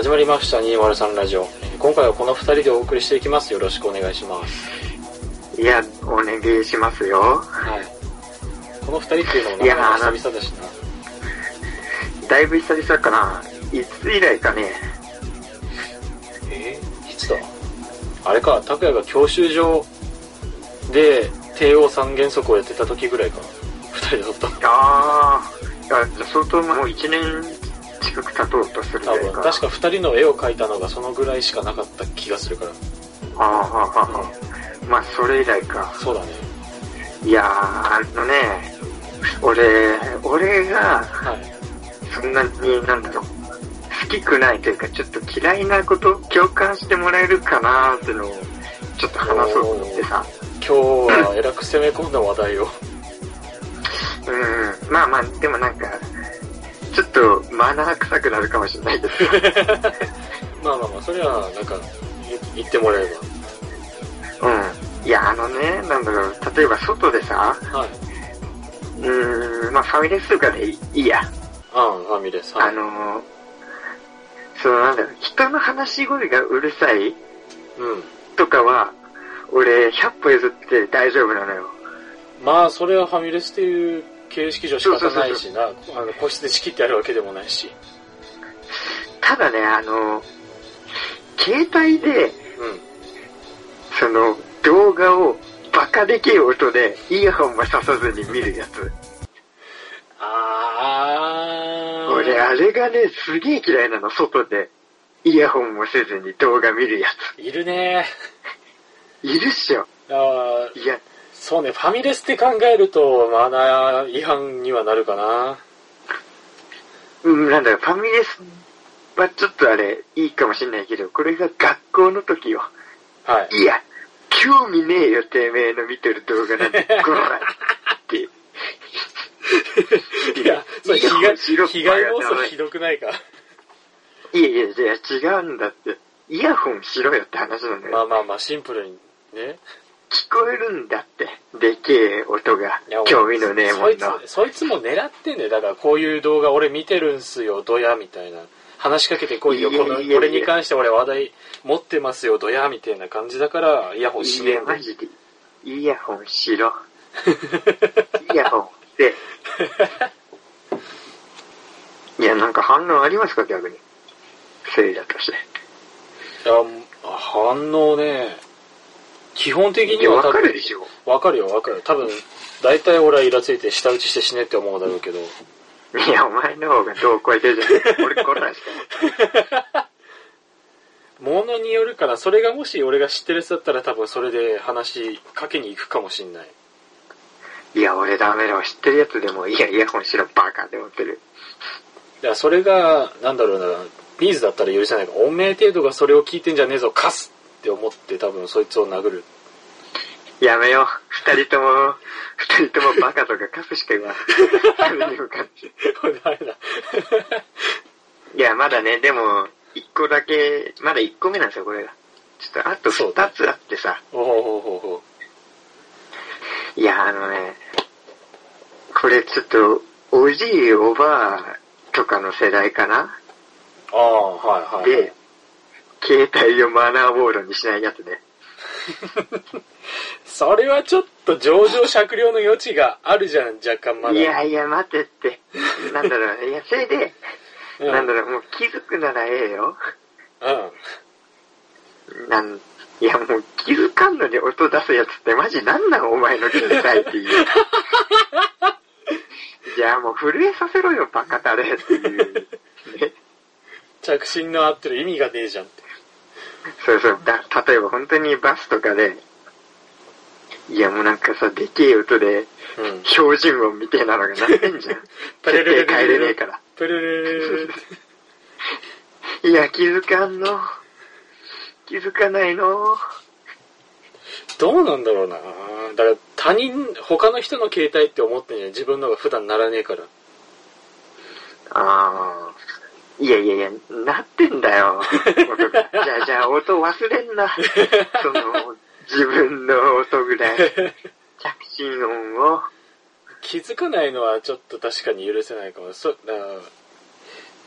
始まりました203ラジオ。えー今回はこの2人でお送りしていきます。よろしくお願いします。いや、お願いしますよ。はい。この2人っていうのもいやなかなか久々だしな。だいぶ久々かな。いつ以来かね。えー、いつだ？あれか、拓也が教習所で帝王三原則をやってた時ぐらいかな。2人で撮ったの。ああ相当もう1年近く経とうとするぐ多分、らいか。確か2人の絵を描いたのがそのぐらいしかなかった気がするから。あーはーはーまあ、それ以来か。そうだね。いやー、あのね、俺、俺が、はい。そんなに、なんだろう、好きくないというか、ちょっと嫌いなこと、共感してもらえるかなーっていうのを、ちょっと話そうと思ってさ。今日はえらく攻め込んだ話題を。うん、まあまあ、でもなんか、ちょっとマナー臭くなるかもしれないですけど、まあまあまあ、それはなんか言言ってもらえれうん。いや、あのね、なんだろう、例えば外でさ、ば。はい。うーん、まあファミレスとかでいいや、ああ、ファミレス。はい。あのー、そのなんだろう、人の話し声がうるさいうん。とかは、俺、100歩譲って大丈夫なのよ。まあ、それはファミレスっていう形式上仕方ないしな。あの、個室で仕切ってやるわけでもないし。ただね、あのー、携帯で、うん。その、動画をバカでけえ音でイヤホンもささずに見るやつ。あー。俺、あれがね、すげえ嫌いなの、外で。イヤホンもせずに動画見るやいるねつ。いるっしょ。あーいや、そうね、ファミレスって考えると、マナー違反にはなるかな。うん、なんだろう、ファミレスはちょっとあれ、いいかもしんないけど、これが学校の時よ。はい。いや、興味ねえよ、てめえの見てる動画なんて、こらって。いや、それ被害、被害妄想ひどくないか？いやいやいや、違うんだって。イヤホンしろよって話なんだよ。まあまあまあ、シンプルにね。聞こえるんだって。でけえ音が。興味のねえもんの。、そいつも狙ってんだよ。だからこういう動画俺見てるんすよ、ドヤみたいな。話しかけてこいよ、この、これに関して俺話題持ってますよ、ドヤみたいな感じだから、イヤホンしねいや、えんだよ。マジで。イヤホンしろ。イヤホンって。いや、なんか反応ありますか逆に。せいだとして。いや、反応ね、基本的いや、わには多分かるでしょ。わかるよ、わかる。多分、大体俺はイラついて舌打ちして死ねって思うだろうけど。いや、お前の方がどう超えてるじゃん。俺こらしかものによるから、それがもし俺が知ってるやつだったら多分それで話しかけに行くかもしんない。いや、俺ダメだわ。知ってるやつでも、いや、イヤホンしろ、バカって思ってる。だからそれが、なんだろうな、ビーズだったら許せないから、おめえ程度がそれを聞いてんじゃねえぞ、カスって思って多分そいつを殴る。やめよう。二人とも、二人ともバカとかカスしか言わない。それに向かって。ダメだ。いや、まだね、でも、一個だけ、まだ一個目なんですよ、これが。ちょっと、あと二つあってさ。おほほほほ。いや、あのね、これちょっと、おじい、おばあとかの世代かな？ああ、はいはい。で、携帯をマナーボードにしないやつね。それはちょっと上場酌量の余地があるじゃん、若干まだ。いやいや、待てって。なんだろう、いや、それで、うん、なんだろう、もう気づくならええよ。うん。なん、いや、もう気づかんのに音出すやつってマジなんなんお前の携帯っていう。いや、もう震えさせろよ、バカタレっていう。ね。着信の合ってる意味がねえじゃんって。そうそう、だ、例えば本当にバスとかで、いやもうなんかさ、でけえ音で、うん。標準音みたいなのが鳴ってんじゃん。タレ絶レレレレ対帰れねえから。プルルいや、気づかんの。気づかないの。どうなんだろうなだから他人、他の人の携帯って思ってんじゃん。自分のが普段ならねえから。ああ。いやいやいや、なってんだよ。じゃあじゃあ音忘れんな。その、自分の音ぐらい。着信音を。気づかないのはちょっと確かに許せないかも。そ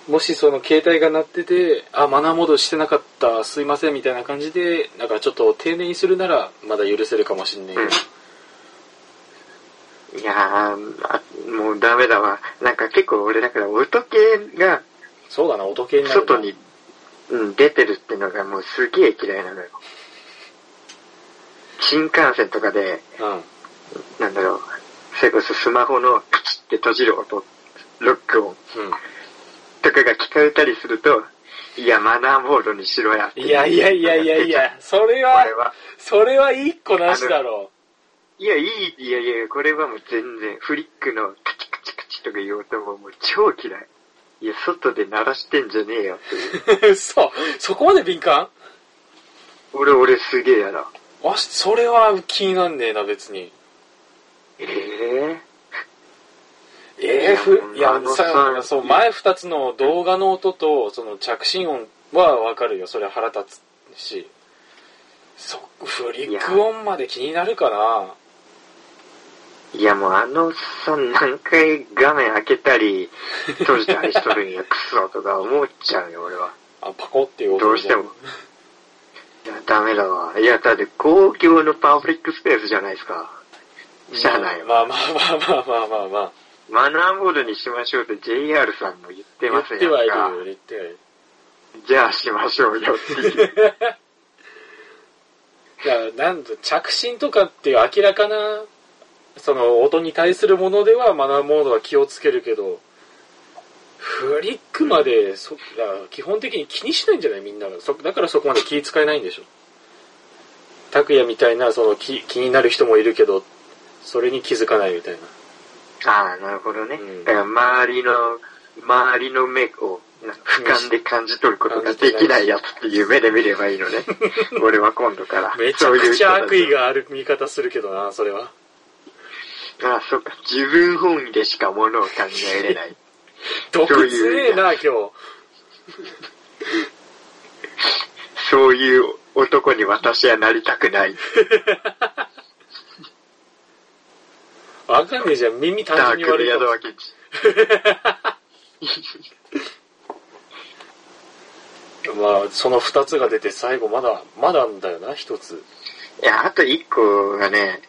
もしその携帯が鳴ってて、あ、マナーモードしてなかった、すいませんみたいな感じで、なんかちょっと丁寧にするなら、まだ許せるかもしんないけど。うん。いやー、あもうダメだわ。なんか結構俺だから音系がそうだな、音系になるな外に、うん、出てるってのがもうすげえ嫌いなのよ。新幹線とかで、うん。なんだろう、それこそスマホのカチッて閉じる音、ロック音とかが聞かれたりすると、いや、マナーモードにしろや。いやいやいやいやいや、それこはれ、は。それは一個なしだろいや、いい、いやいや、これはもう全然、フリックのカチカチカチとかいう音ももう超嫌い。いや、外で鳴らしてんじゃねえよっていう。う。そう、そこまで敏感？俺、俺すげえやだ。あ、それは気になんねえな、別に。ええええふ、いやささ、そう、前二つの動画の音と、その着信音はわかるよ。それは腹立つし。そ、フリック音まで気になるかないや、もうあのおっさん何回画面開けたり、閉じたりしとるんや、クソとか思っちゃうよ、俺は。あ、パコっていう音どうしても。いや、ダメだわ。いや、だって公共のパブリックスペースじゃないですか。しゃあないわ。まあまあまあまあまあまあまあ。マナーモードにしましょうって JR さんも言って言ますってはいるか。よ、言ってはいる。じゃあしましょうよっていう。いや、なんと、着信とかっていう明らかな、その音に対するものではマナーモードは気をつけるけど、フリックまで、そ、基本的に気にしないんじゃないみんなが。そだからそこまで気使えないんでしょ。拓也みたいな、その気、気になる人もいるけど、それに気づかないみたいな。ああ、なるほどね。うんだから周りの、周りの目を、なんか俯瞰で感じ取ることができないやつっていう目で見ればいいのね。俺は今度から。めちゃくちゃ悪意がある見方するけどな、それは。ああ、そっか。自分本位でしかものを考えれない。毒強えな、今日。そういう男に私はなりたくない。わかんねえじゃん、耳単ダー純に悪いかもク。まあ、その二つが出て最後まだ、まだんだよな、一つ。いや、あと一個がね、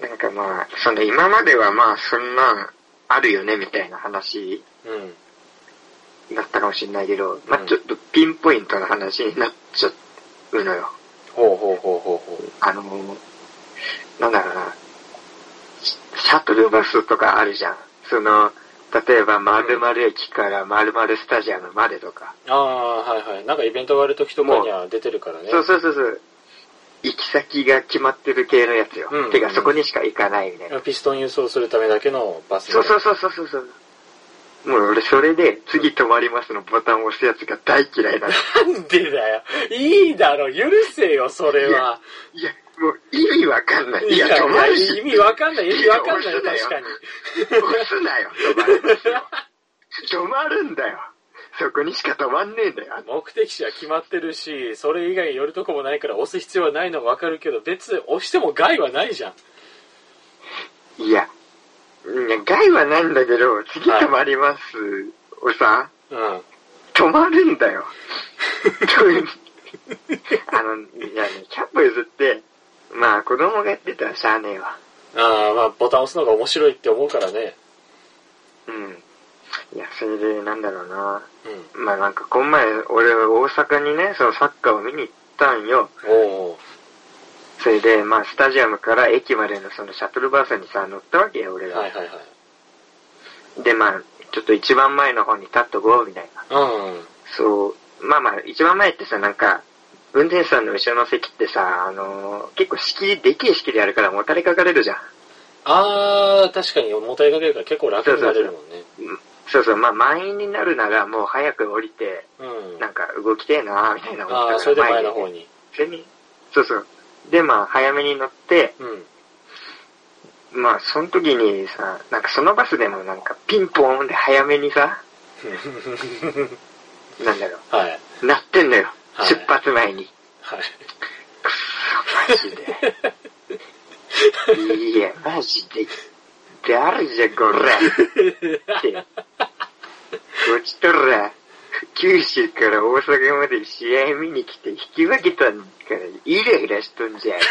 うん。なんかまあ、その今まではまあそんなんあるよねみたいな話うん。だったかもしれないけど、まうんあちょっとピンポイントな話になっちゃうのよ。ほうほうほうほうほう。あの、なんだろうな、シシャトルバスとかあるじゃん。その、例えば〇〇駅から〇〇スタジアムまでとか。ああ、はいはい。なんかイベントがある時とかには出てるからね。そうそうそうそう。行き先が決まってる系のやつよ。うんてかそこにしか行かないみたいな。ピストン輸送するためだけのバス、ね。そうそうそうそうそうそう。もう俺それで次止まりますのボタンを押すやつが大嫌いなの。なんでだよ。いいだろ、許せよ、それは。いや、もう意味わかんない。いや、止まるし。意味わかんない、意味わかんない、いや確かに。押すなよ、止まるんですよ。止まるんだよ。そこにしか止まんねえんだよ。目的地は決まってるし、それ以外に寄るとこもないから押す必要はないのがわかるけど、別に押しても害はないじゃん。いや、いや、害はないんだけど、次止まります。をさ、うん。止まるんだよ。あの、いやね、キャップ譲って、まあ子供がやってたらしゃあねえわ。ああ、まあ、ボタン押すのが面白いって思うからね。うん。いや、それで、なんだろうな。うん。まあなんか、この前、俺、大阪にね、そのサッカーを見に行ったんよ。おおそれで、まあ、スタジアムから駅までのそのシャトルバスにさ、乗ったわけよ、俺が。はいはいはい。で、まあ、ちょっと一番前の方に立っとこう、みたいな。うん。そう、まあまあ、一番前ってさ、なんか、運転手さんの後ろの席ってさ、あのー結構仕切り、でけえ仕切りあるからもたれかかれるじゃん。ああ、確かに重たいかけるから結構楽になれるもんね。そうそう、まあ満員になるならもう早く降りて、うん。なんか動きてえなみたいな思ったからそれで前のに方に。それにそうそう。で、まあ早めに乗って、うん。まあその時にさ、なんかそのバスでもなんかピンポーンで早めにさ、なんだろはい。う、鳴ってんのよ。はい出発前に。はい。くそ、マジで。いや、マジで。誰じゃこら。って。こっちとら、九州から大阪まで試合見に来て引き分けたんから、イライラしとんじゃん。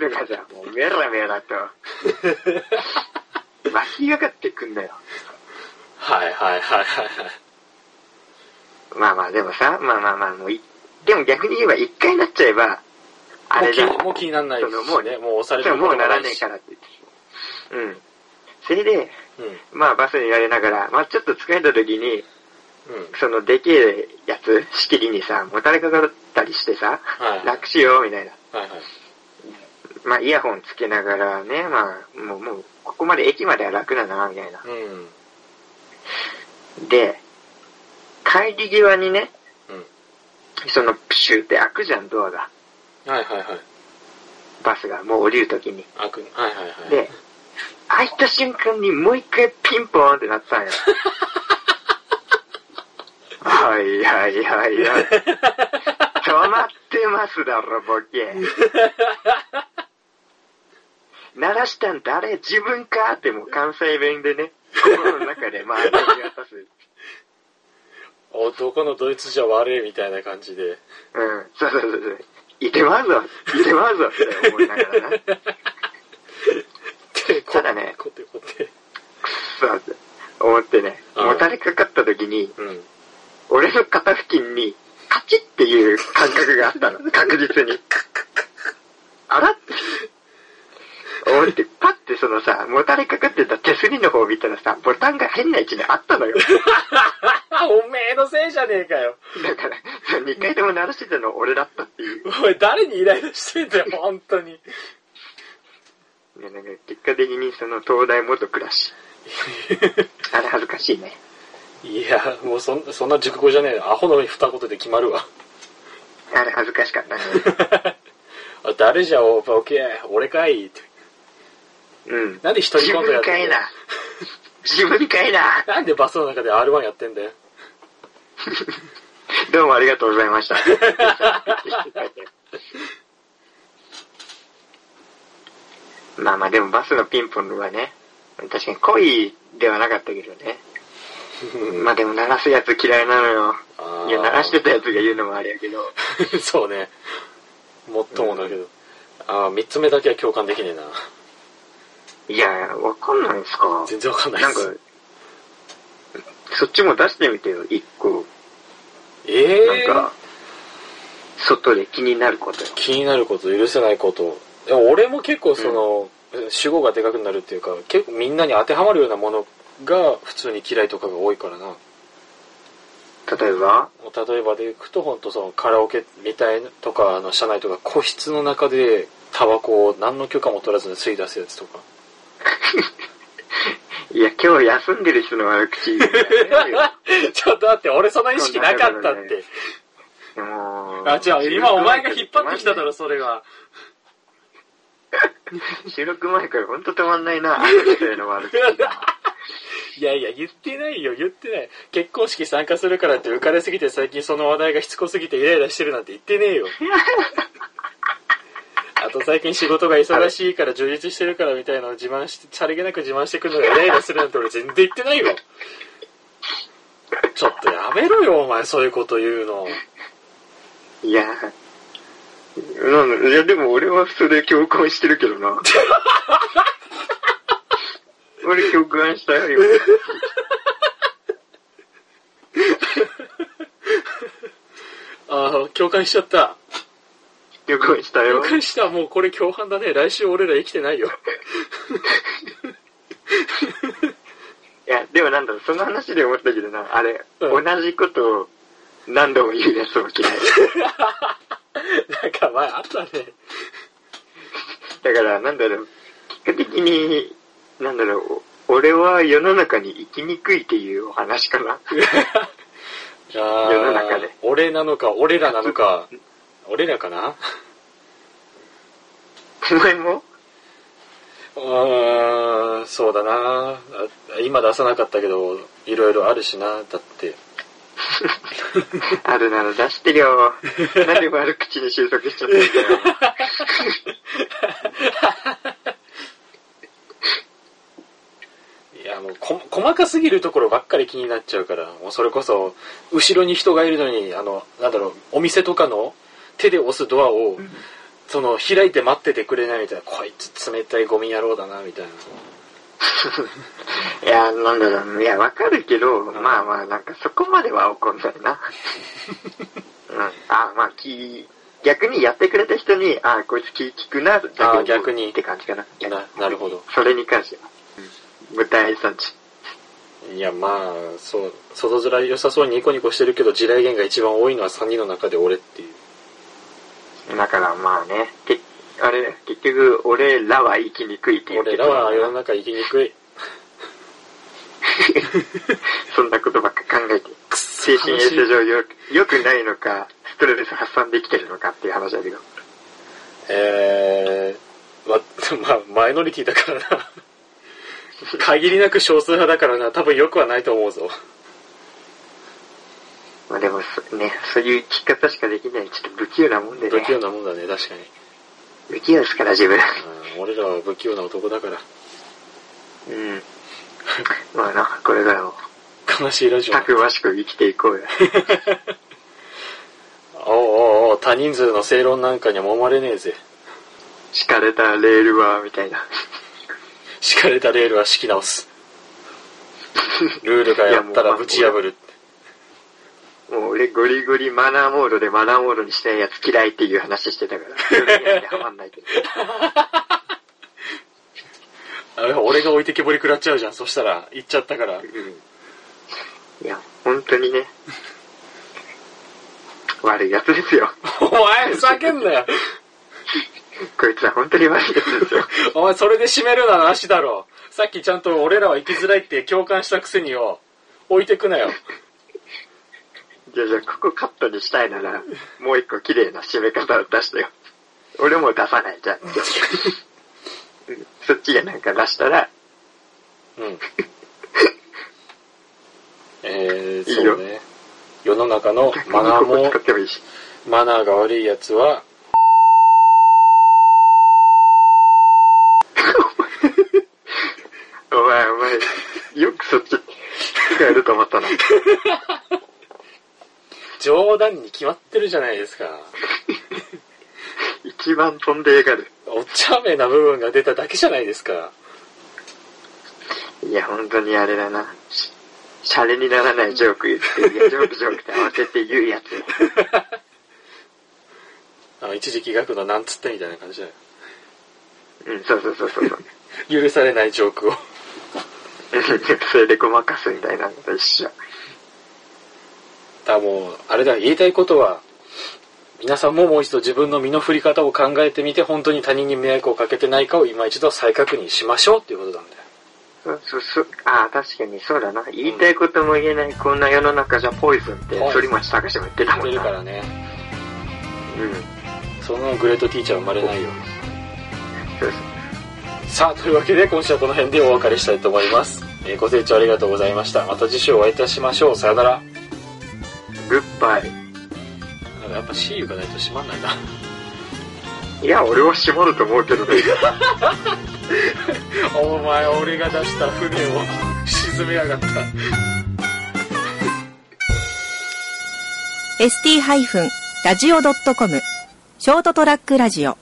だからさ、もうメラメラと、湧き上がってくんだよ。はいはいはいはいはい。まあまあ、でもさ、まあまあまあ、もうい、でも逆に言えば一回なっちゃえば、あれじゃんもう気にならないですしそのもうね。もう押されてそうるもうならねえしからって言って。うん。それで、うん。うん。まあバスに揺られながら、まあちょっと疲れた時に、そのでけえやつ、仕切りにさ、もたれかかったりしてさ、はい。楽しよう、みたいな。はいはい。まあイヤホンつけながらね、まあ、もう、もう、ここまで駅までは楽だな、みたいな。うん。で、帰り際にね、うん。そのプシューって開くじゃん、ドアが。はいはいはい。バスがもう降りる時に。あく、はいはいはい。で、開いた瞬間にもう一回ピンポーンってなったんよ。はいはいはいはい。止まってますだろ、ボケ。鳴らしたん誰？自分か？ってもう関西弁でね、心の中でまあ、渡す。男のドイツじゃ悪いみたいな感じで。うん、そうそうそうそう。いてまうぞ、いてまうぞって思いながらな。くでただねこてこて。そって思ってね、うんもたれかかった時に、うん。俺の肩付近に、カチッっていう感覚があったの。確実に。あらって。思って、パッてそのさ、もたれかかってた手すりの方を見たらさ、ボタンが変な位置にあったのよ。おめえのせいじゃねえかよ。だから、2回とも鳴らしてたの俺だったっていう。おい、誰にイライラしてんだよ、本当に。ねなんか結果的にその東大元暮らし。あれ恥ずかしいね。いや、もうそんそんな熟語じゃねえよ。アホの二言で決まるわ。あれ恥ずかしかったね。あ誰じゃお、オッケー、俺かいって。うん。なんで一人コントやってんだよ自分かいな。自分かいな。なんでバスの中で R1 やってんだよ。どうもありがとうございました。まあまあでもバスのピンポンはね、確かに恋ではなかったけどね。まあでも鳴らすやつ嫌いなのよ。いや、鳴らしてたやつが言うのもあれやけど。そうね。もっともだけど。ああ、三つ目だけは共感できねえな。いや、わかんないですか。全然わかんないなんかそっちも出してみてよ、一個。ええなんか、外で気になることよ。気になること、許せないこと。でも俺も結構その、主語がでかくなるっていうか、結構みんなに当てはまるようなものが普通に嫌いとかが多いからな。例えば？例えばでいくと、本当そのカラオケみたいなとか、あの車内とか個室の中でタバコを何の許可も取らずに吸い出すやつとか。いや、今日休んでる人の悪口 ちょっと待って、俺その意識なかったって。もうあ、違う、今お前が引っ張ってきただろ、それが。収録前からほんと止まんないな、あの人への悪口。いやいや、言ってないよ、言ってない。結婚式参加するからって浮かれすぎて最近その話題がしつこすぎてイライラしてるなんて言ってねえよ。あと最近仕事が忙しいから充実してるからみたいなのを自慢して、さりげなく自慢してくるのがイライラするなんて俺全然言ってないよ。ちょっとやめろよ、お前、そういうこと言うの。いや、なんだいやでも俺はそれ共感してるけどな。俺共感したよ、今 ああ、共感しちゃった。共感したよ共。感した。もうこれ共犯だね。来週俺ら生きてないよ。いや、でもなんだろう、その話で思ったけどな、あれ、うん同じことを何度も言うやつも嫌い。なんか前あったね。だから、なんだろう、結果的に、なんだろう、俺は世の中に生きにくいっていうお話かな。世の中で。俺なのか、俺らなのか、俺らかな？お前も？うーん、そうだなあ今出さなかったけど、いろいろあるしな、だって。あるなら出してよ。なんで悪口に収束しちゃったんだよ。いや、もうこ、細かすぎるところばっかり気になっちゃうから、もうそれこそ、後ろに人がいるのに、あの、なんだろう、お店とかの手で押すドアを、その、開いて待っててくれないみたいな、こいつ冷たいゴミ野郎だな、みたいな。いや、なんだろう。いや、わかるけど、まあまあ、なんかそこまでは怒んないな。うん。あ、まあ、気、逆にやってくれた人に、あ、こいつ気利くな、あど逆にって感じかな。な、なるほど。それに関しては。うん。舞台産地。いや、まあ、そう、外面良さそうにニコニコしてるけど、地雷原が一番多いのは3人の中で俺っていう。だからまあね、けあれ、結局、俺らは生きにくいっていう俺らは世の中生きにくい。そんなことばっか考えて。精神衛生上よ良くないのか、ストレス発散できてるのかっていう話だけど。えー、ま、まあ、マイノリティだからな。限りなく少数派だからな、多分良くはないと思うぞ。まあでもそ、ね、そういう生き方しかできない、ちょっと不器用なもんでね。不器用なもんだね、確かに。不器用ですから、自分。うん俺らは不器用な男だから。うん。まあな、これからも、悲しいラジオ。たくましく生きていこうよ。おうおうおう多人数の正論なんかには揉まれねえぜ。敷かれたレールは、みたいな。敷かれたレールは敷き直す。ルールがやったらぶち破る。もう俺ゴリゴリマナーモードでマナーモードにしたいやつ嫌いっていう話してたから。それにはまんないけど。あれ俺が置いてけぼり食らっちゃうじゃん。そしたら、行っちゃったから。うん。いや、本当にね、悪いやつですよ。お前、ふざけんなよ。こいつは本当に悪いやつですよ。お前、それで締めるのはなしだろ。さっきちゃんと俺らは生きづらいって共感したくせによ。置いてくなよ。じゃあじゃあ、ここカットにしたいなら、もう一個綺麗な締め方を出してよ。俺も出さない、じゃん そっちがなんか出したら、うん。えー、いいよそうね。世の中のマナーも。マナーが悪いやつは、お前、お前、よくそっち使えると思ったな。冗談に決まってるじゃないですか。一番飛んでやがる。お茶目な部分が出ただけじゃないですか。いや、本当にあれだな。しシャレにならないジョーク言って、いや、ジョークジョークって合わせて言うやつ。あの一時期学のなんつってみたいな感じだよ。うん、そうそうそうそうそう。許されないジョークを。それでごまかすみたいなのと一緒。だからもう、あれだ、言いたいことは、皆さんももう一度自分の身の振り方を考えてみて、本当に他人に迷惑をかけてないかを今一度再確認しましょうっていうことなんだよ。そうそうそう。ああ、確かにそうだな。言いたいことも言えない、こんな世の中じゃポイズンって、反町隆史も言ってたもんな。出るからね。うん。そのグレートティーチャー生まれないよ。そうそう。さあ、というわけで今週はこの辺でお別れしたいと思います。えーご清聴ありがとうございました。また次週お会いいたしましょう。さよなら。グッバイ。やっぱ you がないと閉まんないな。いや、俺は閉まると思うけどね。お前、俺が出した船を 沈めやがった。ST-radio.com ショートトラックラジオ